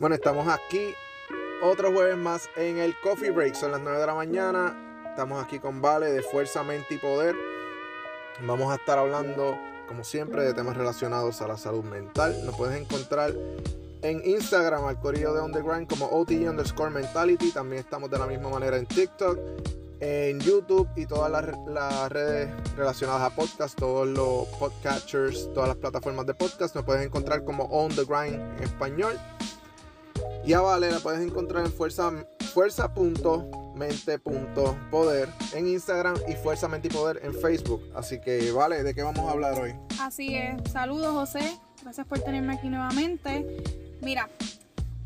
Bueno, estamos aquí otro jueves más en el Coffee Break. Son las 9 de la mañana. Estamos aquí con Vale de Fuerza, Mente y Poder. Vamos a estar hablando, como siempre, de temas relacionados a la salud mental. Nos puedes encontrar en Instagram al corillo de Underground como OTG underscore mentality. También estamos de la misma manera en TikTok, en YouTube y todas las, las redes relacionadas a podcast, todos los podcatchers, todas las plataformas de podcast. Nos puedes encontrar como On The Grind en español. Y a Vale la puedes encontrar en fuerza, fuerza.mente.poder en Instagram y Fuerza Mente y Poder en Facebook. Así que, Vale, ¿de qué vamos a hablar hoy? Así es. Saludos, José. Gracias por tenerme aquí nuevamente. Mira,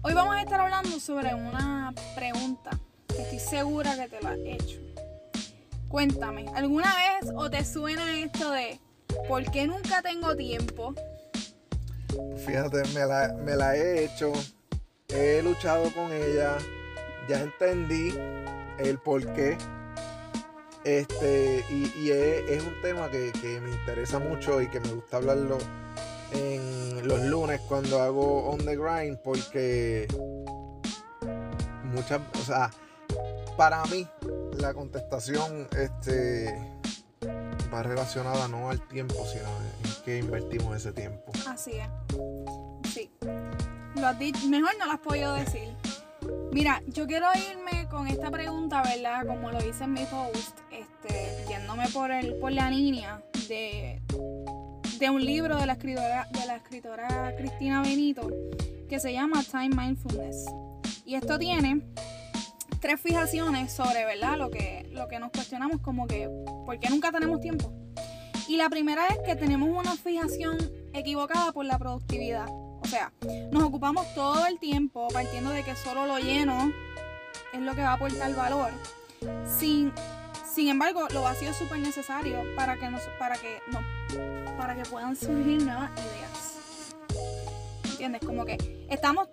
hoy vamos a estar hablando sobre una pregunta que estoy segura que te la he hecho. Cuéntame, ¿alguna vez o te suena esto de ¿por qué nunca tengo tiempo? Fíjate, me la, me la he hecho he luchado con ella, ya entendí el por qué. Este, y, es, un tema que, me interesa mucho y que me gusta hablarlo en los lunes cuando hago on the grind porque muchas, o sea, para mí la contestación este va relacionada no al tiempo, sino en qué invertimos ese tiempo. Así es. Sí lo has mejor no lo has podido decir. Mira, yo quiero irme con esta pregunta, ¿verdad? Como lo hice en mi post, este, yéndome por el, por la línea de, de un libro de la escritora, de la escritora Cristina Benito, que se llama Time Mindfulness. Y esto tiene tres fijaciones sobre, ¿verdad? Lo que, lo que nos cuestionamos como que, ¿por qué nunca tenemos tiempo? Y la primera es que tenemos una fijación equivocada por la productividad. O sea, nos ocupamos todo el tiempo partiendo de que solo lo lleno es lo que va a aportar valor. Sin, sin embargo, lo vacío es súper necesario para que, nos, para, que, no, para que puedan surgir nuevas ideas. ¿Entiendes? Como que estamos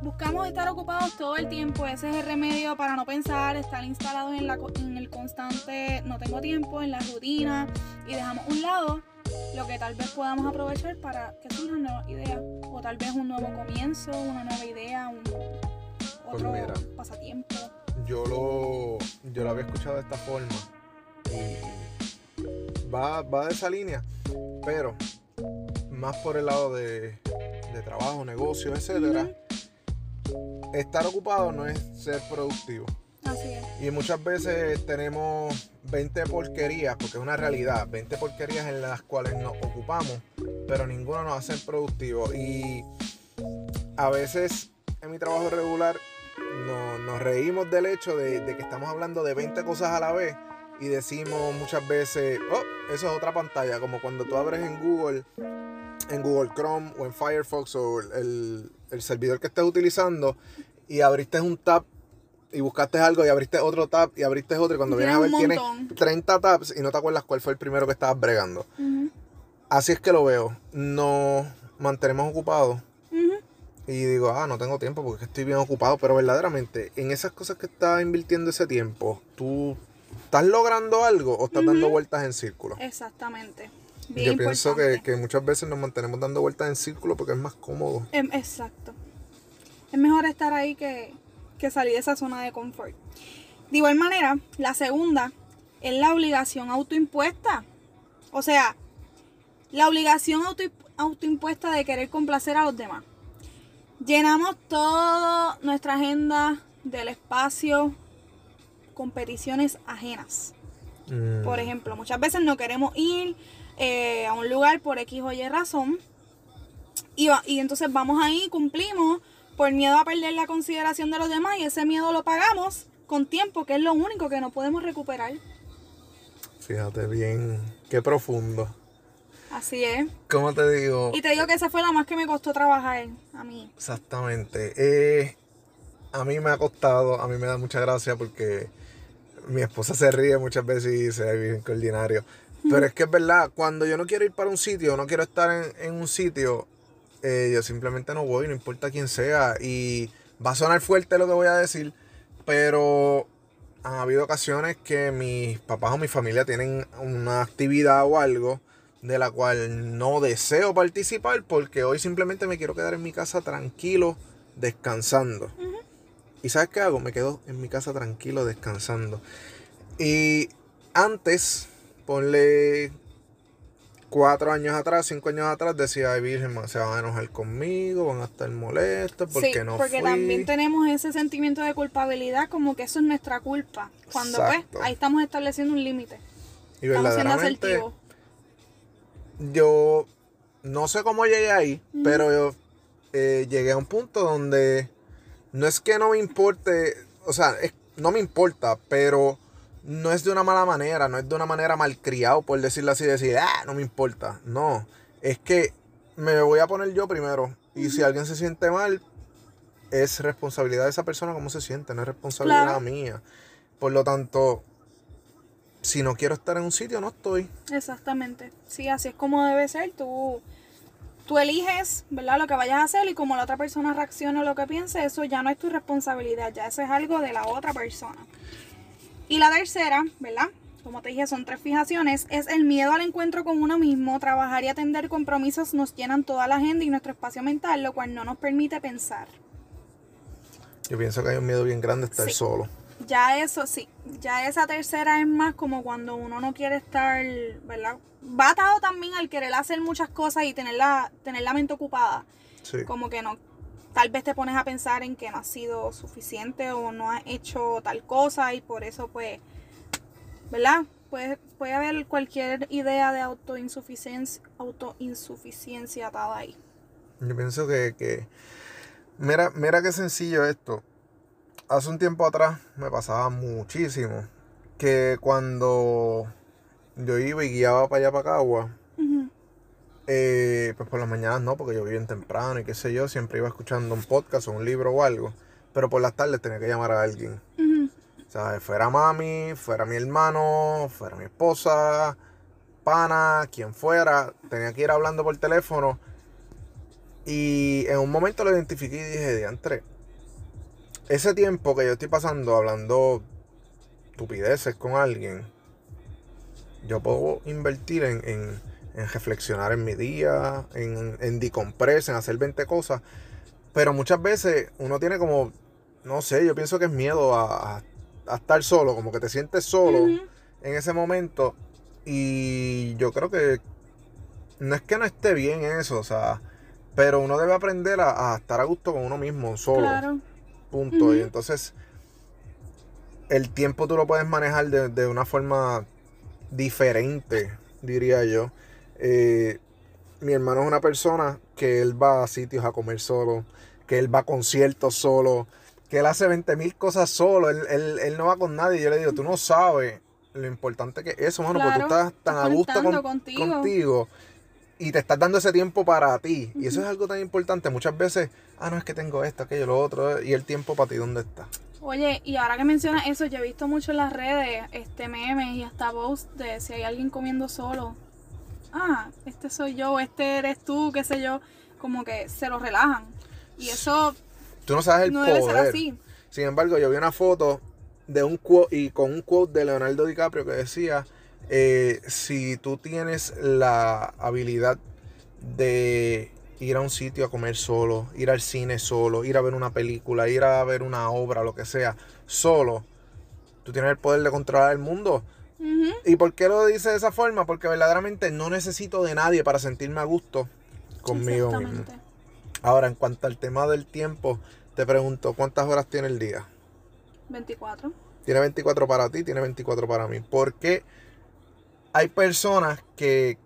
buscamos estar ocupados todo el tiempo. Ese es el remedio para no pensar, estar instalados en, el constante no tengo tiempo, en la rutina y dejamos un lado lo que tal vez podamos aprovechar para que surjan nuevas ideas tal vez un nuevo comienzo, una nueva idea, un pues otro pasatiempo. Yo lo, yo lo había escuchado de esta forma y va, va de esa línea, pero más por el lado de, de trabajo, negocio, etcétera. Estar ocupado no es ser productivo. Así es. Y muchas veces tenemos 20 porquerías, porque es una realidad, 20 porquerías en las cuales nos ocupamos, pero ninguno nos hace productivo. Y a veces en mi trabajo regular nos reímos del hecho de, que estamos hablando de 20 cosas a la vez y decimos muchas veces, oh, eso es otra pantalla, como cuando tú abres en Google, en Google Chrome o en Firefox o el, el servidor que estés utilizando y abriste un tab y buscaste algo y abriste otro tab y abriste otro y cuando vienes a ver tienes 30 tabs y no te acuerdas cuál fue el primero que estabas bregando. Así es que lo veo. Nos mantenemos ocupados. Y digo, ah, no tengo tiempo porque estoy bien ocupado. Pero verdaderamente, en esas cosas que estás invirtiendo ese tiempo, ¿tú estás logrando algo o estás dando vueltas en círculo? Exactamente. Yo pienso que, que, muchas veces nos mantenemos dando vueltas en círculo porque es más cómodo. Em, exacto. Es mejor estar ahí que, que salir de esa zona de confort. De igual manera, la segunda es la obligación autoimpuesta. O sea, la obligación autoimpuesta de querer complacer a los demás. Llenamos toda nuestra agenda del espacio competiciones ajenas. Mm. Por ejemplo, muchas veces no queremos ir eh, a un lugar por X o Y razón. Y, y entonces vamos ahí, cumplimos, por miedo a perder la consideración de los demás y ese miedo lo pagamos con tiempo, que es lo único que no podemos recuperar. Fíjate bien, qué profundo. Así es. ¿Cómo te digo? Y te digo que esa fue la más que me costó trabajar a mí. Exactamente. Eh, a mí me ha costado, a mí me da mucha gracia porque mi esposa se ríe muchas veces y dice, ay, bien ordinario. Pero es que es verdad, cuando yo no quiero ir para un sitio, no quiero estar en, en un sitio, eh, yo simplemente no voy, no importa quién sea. Y va a sonar fuerte lo que voy a decir, pero han habido ocasiones que mis papás o mi familia tienen una actividad o algo de la cual no deseo participar porque hoy simplemente me quiero quedar en mi casa tranquilo descansando. ¿Y sabes qué hago? Me quedo en mi casa tranquilo descansando. Y antes, ponle cuatro años atrás, cinco años atrás, decía, ay Virgen, se van a enojar conmigo, van a estar molestos, porque sí, no porque también tenemos ese sentimiento de culpabilidad, como que eso es nuestra culpa. Cuando pues, ahí estamos estableciendo un límite. Y estamos siendo asertivos. Yo no sé cómo llegué ahí, pero yo eh, llegué a un punto donde no es que no me importe, o sea, no me importa, pero no es de una mala manera, no es de una manera malcriado, por decirlo así, decir, ah, no me importa. No, es que me voy a poner yo primero. Y si alguien se siente mal, es responsabilidad de esa persona cómo se siente, no es responsabilidad mía. Por lo tanto, si no quiero estar en un sitio, no estoy. Exactamente. Sí, así es como debe ser. Tú, tú eliges, ¿verdad? Lo que vayas a hacer y como la otra persona reacciona o lo que piense, eso ya no es tu responsabilidad, ya eso es algo de la otra persona. Y la tercera, ¿verdad? Como te dije, son tres fijaciones. Es el miedo al encuentro con uno mismo. Trabajar y atender compromisos nos llenan toda la agenda y nuestro espacio mental, lo cual no nos permite pensar. Yo pienso que hay un miedo bien grande estar solo. Ya eso, sí. Ya esa tercera es más como cuando uno no quiere estar, ¿verdad? Va atado también al querer hacer muchas cosas y tener la, tener la mente ocupada. Sí. Como que no tal vez te pones a pensar en que no ha sido suficiente o no has hecho tal cosa y por eso pues, ¿verdad? Puede, puede haber cualquier idea de autoinsuficiencia, autoinsuficiencia atada ahí. Yo pienso que, que mira, mira qué sencillo esto. Hace un tiempo atrás me pasaba muchísimo que cuando yo iba y guiaba para allá para Cagua, eh, pues por las mañanas no, porque yo vivía bien temprano y qué sé yo, siempre iba escuchando un podcast o un libro o algo, pero por las tardes tenía que llamar a alguien. O sea, fuera mami, fuera mi hermano, fuera mi esposa, pana, quien fuera, tenía que ir hablando por teléfono. Y en un momento lo identifiqué y dije, diantre, ese tiempo que yo estoy pasando hablando estupideces con alguien, yo puedo invertir en en reflexionar en mi día, en, en en hacer 20 cosas. Pero muchas veces uno tiene como, no sé, yo pienso que es miedo a, estar solo, como que te sientes solo en ese momento. Y yo creo que no es que no esté bien eso, o sea, pero uno debe aprender a, estar a gusto con uno mismo, solo. Punto. Y entonces, el tiempo tú lo puedes manejar de, de una forma diferente, diría yo. Eh, mi hermano es una persona que él va a sitios a comer solo, que él va a conciertos solo, que él hace 20 mil cosas solo, él, no va con nadie. Yo le digo, tú no sabes lo importante que es eso, mano, porque tú estás tan a gusto contigo. Y te estás dando ese tiempo para ti. Y eso es algo tan importante. Muchas veces, ah, no es que tengo esto, aquello, lo otro, y el tiempo para ti, ¿dónde está? Oye, y ahora que mencionas eso, yo he visto mucho en las redes este memes y hasta posts de si hay alguien comiendo solo ah, este soy yo, este eres tú, qué sé yo, como que se lo relajan. Y eso tú no sabes el no Debe ser así. Sin embargo, yo vi una foto de un quote y con un quote de Leonardo DiCaprio que decía, eh, si tú tienes la habilidad de ir a un sitio a comer solo, ir al cine solo, ir a ver una película, ir a ver una obra, lo que sea, solo, tú tienes el poder de controlar el mundo. ¿Y por qué lo dice de esa forma? Porque verdaderamente no necesito de nadie para sentirme a gusto conmigo mismo. Ahora, en cuanto al tema del tiempo, te pregunto, ¿cuántas horas tiene el día? 24. Tiene 24 para ti, tiene 24 para mí. Porque hay personas que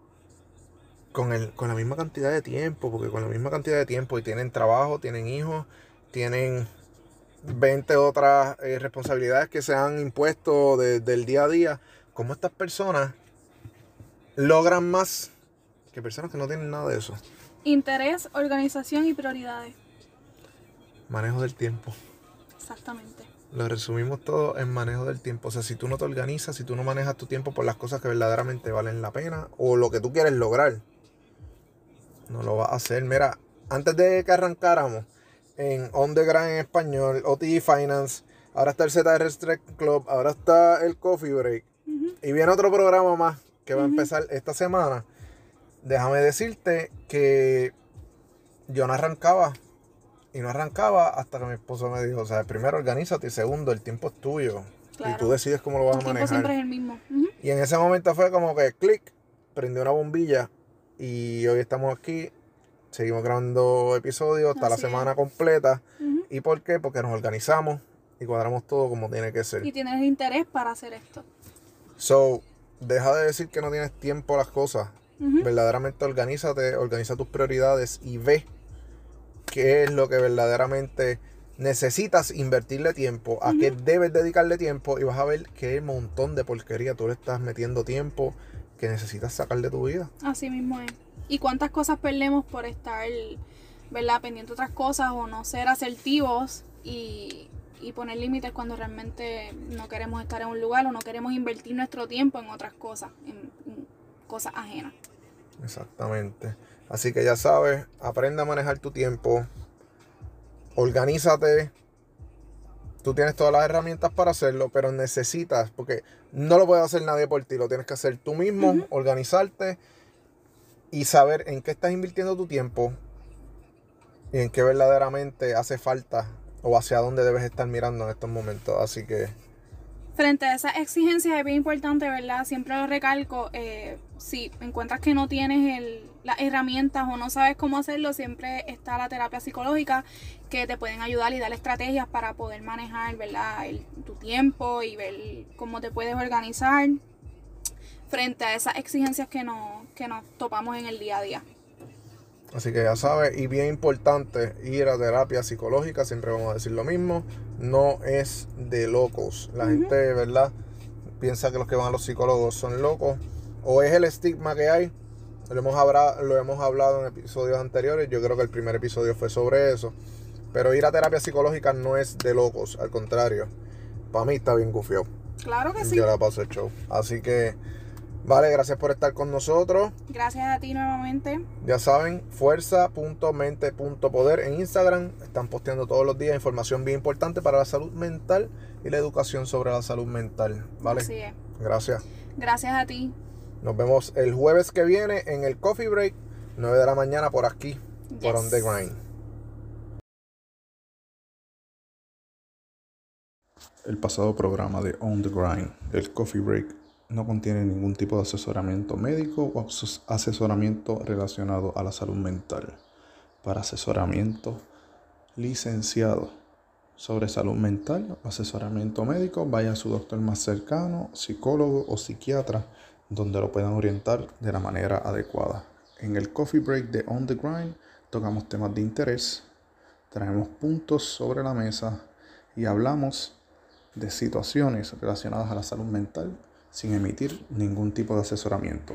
con, el, con la misma cantidad de tiempo, porque con la misma cantidad de tiempo y tienen trabajo, tienen hijos, tienen 20 otras eh, responsabilidades que se han impuesto del día a día, cómo estas personas logran más que personas que no tienen nada de eso. Interés, organización y prioridades. Manejo del tiempo. Exactamente. Lo resumimos todo en manejo del tiempo. O sea, si tú no te organizas, si tú no manejas tu tiempo por las cosas que verdaderamente valen la pena o lo que tú quieres lograr, no lo vas a hacer. Mira, antes de que arrancáramos en On The Ground en español, OTG Finance, ahora está el ZR Club, ahora está el Coffee Break. Y viene otro programa más que va a empezar esta semana. Déjame decirte que yo no arrancaba y no arrancaba hasta que mi esposo me dijo, o sea, primero organízate y segundo, el tiempo es tuyo. Y tú decides cómo lo vas a manejar. El tiempo siempre es el mismo. Y en ese momento fue como que clic, prendió una bombilla y hoy estamos aquí, seguimos grabando episodios hasta la semana completa. ¿Y por qué? Porque nos organizamos y cuadramos todo como tiene que ser. Y tienes interés para hacer esto. So, deja de decir que no tienes tiempo a las cosas. Verdaderamente organízate, organiza tus prioridades y ve qué es lo que verdaderamente necesitas invertirle tiempo, a qué debes dedicarle tiempo y vas a ver qué montón de porquería tú le estás metiendo tiempo que necesitas sacar de tu vida. Así mismo es. ¿Y cuántas cosas perdemos por estar, ¿verdad? Pendiente de otras cosas o no ser asertivos y, poner límites cuando realmente no queremos estar en un lugar o no queremos invertir nuestro tiempo en otras cosas, en, cosas ajenas. Exactamente. Así que ya sabes, aprende a manejar tu tiempo, organízate. Tú tienes todas las herramientas para hacerlo, pero necesitas, porque no lo puede hacer nadie por ti, lo tienes que hacer tú mismo, organizarte y saber en qué estás invirtiendo tu tiempo y en qué verdaderamente hace falta o hacia dónde debes estar mirando en estos momentos. Así que... Frente a esas exigencias es bien importante, ¿verdad? Siempre lo recalco, eh, si encuentras que no tienes el, las herramientas o no sabes cómo hacerlo, siempre está la terapia psicológica que te pueden ayudar y dar estrategias para poder manejar, ¿verdad? tu tiempo y ver cómo te puedes organizar frente a esas exigencias que, no, que nos topamos en el día a día. Así que ya sabes, y bien importante, ir a terapia psicológica, siempre vamos a decir lo mismo, no es de locos. La gente, ¿verdad? Piensa que los que van a los psicólogos son locos, o es el estigma que hay. Lo hemos, hablado, lo hemos hablado en episodios anteriores, yo creo que el primer episodio fue sobre eso. Pero ir a terapia psicológica no es de locos, al contrario. Para mí está bien gufiado. Claro que sí. Yo la paso el show. Así que Vale, gracias por estar con nosotros. Gracias a ti nuevamente. Ya saben, fuerza.mente.poder en Instagram. Están posteando todos los días información bien importante para la salud mental y la educación sobre la salud mental. Vale. Así es. Gracias. Gracias a ti. Nos vemos el jueves que viene en el Coffee Break, 9 de la mañana por aquí, por On The Grind. El pasado programa de On The Grind, el Coffee Break no contiene ningún tipo de asesoramiento médico o asesoramiento relacionado a la salud mental. Para asesoramiento licenciado sobre salud mental o asesoramiento médico, vaya a su doctor más cercano, psicólogo o psiquiatra, donde lo puedan orientar de la manera adecuada. En el coffee break de On the Grind tocamos temas de interés, traemos puntos sobre la mesa y hablamos de situaciones relacionadas a la salud mental sin emitir ningún tipo de asesoramiento.